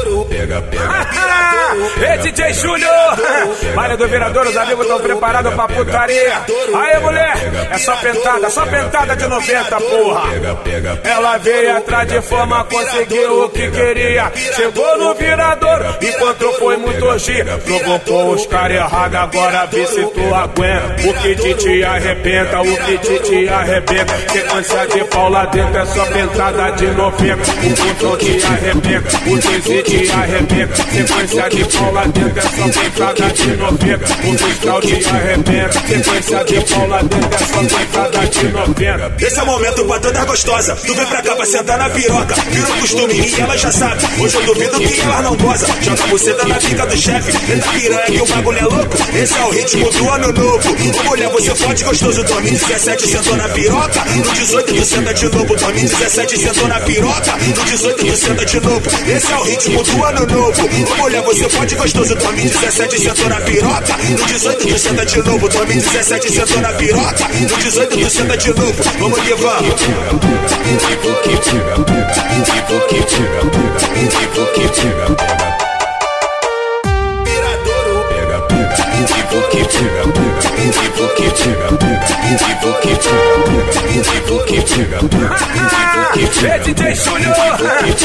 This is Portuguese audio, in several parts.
ouro. Pega, pega. Ei, DJ Júnior! Malha do Virador, os amigos estão preparados pra putaria. Aí, mulher, é só pentada, só pentada de 90, porra. Ela veio atrás de fama, conseguiu o que queria. Chegou no virador, enquanto foi muito G. Provocou os caras errados, agora vê se tu aguenta. O que te, te arrebenta, o que te, te arrebenta. Sequência de pau lá dentro é só pentada de 90. O botão te arrebenta, o TZ te arrebenta. Sequência de pau lá dentro só pentada de 90. O fiscal te arrebenta. Sequência de pau lá dentro só pentada de 90. Esse é o momento pra toda gostosa. Tu vem pra cá pra sentar na piroca. Virou costume e ela já sabe. Hoje eu duvido que ela não goza. Joga buceta na pica do chefe. Eita piranha que o bagulho é louco. Esse é o ritmo do ano novo. Ô mulher, você forte gostoso. 2017 sentou na piroca. No 18 tu senta de novo. 2017 sentou na piroca. No 18 tu senta de novo. Esse é o ritmo do ano novo. Ô mulher, você forte gostoso. 2017 sentou na piroca. No 18 tu senta de novo. 2017 sentou na piroca. No 18 tu senta de novo. Vamos que vamos. Ei, DJ Júnior!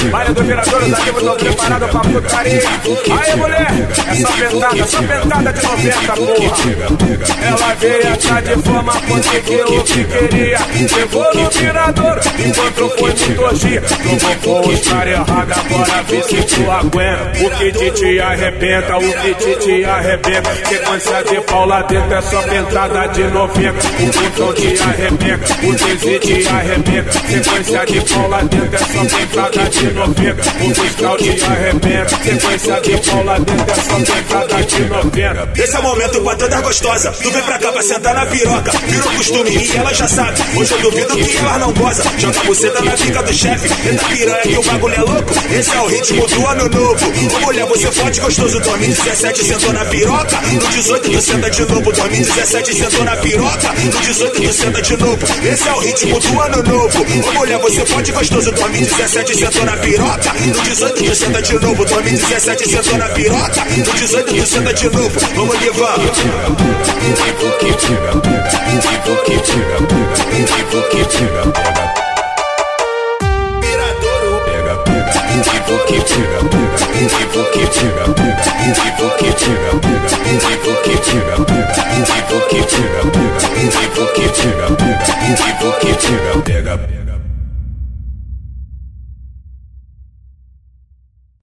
Malha do Virador, os amigos estão preparados pra putaria. Aí, mulher, é só pentada, só pentada de 90, porra. Ela veio atrás de fama, conseguiu o que queria. Chegou no virador, enquanto foi muito G. Provocou os caras errados, agora vê se tu aguenta. O que te, te arrebenta, o que te, te arrebenta. Sequência de pau lá dentro é só pentada de 90. O botão te arrebenta, o TZ te arrebenta. Sequência de lá dentro só pentada de 90. O fiscal te arrebenta. Sequência de lá dentro só pentada de 90. Esse é o momento pra toda gostosa. Tu vem pra cá pra sentar na piroca. Virou costume e ela já sabe. Hoje eu duvido que ela não goza. Joga buceta na pica do chefe. Eita piranha que o bagulho é louco. Esse é o ritmo do ano novo. Ô mulher, você forte gostoso. 2017 sentou na piroca. No 18 tu senta de novo. 2017 sentou na piroca. No 18 tu senta de novo. Esse é o ritmo do ano novo. Ô mulher, você forte gostoso. 2017 sentou na piroca. No 18 tu senta de novo. 2017 sentou na piroca. No 18 tu senta de novo. Vamos que vamos. Pega, pega.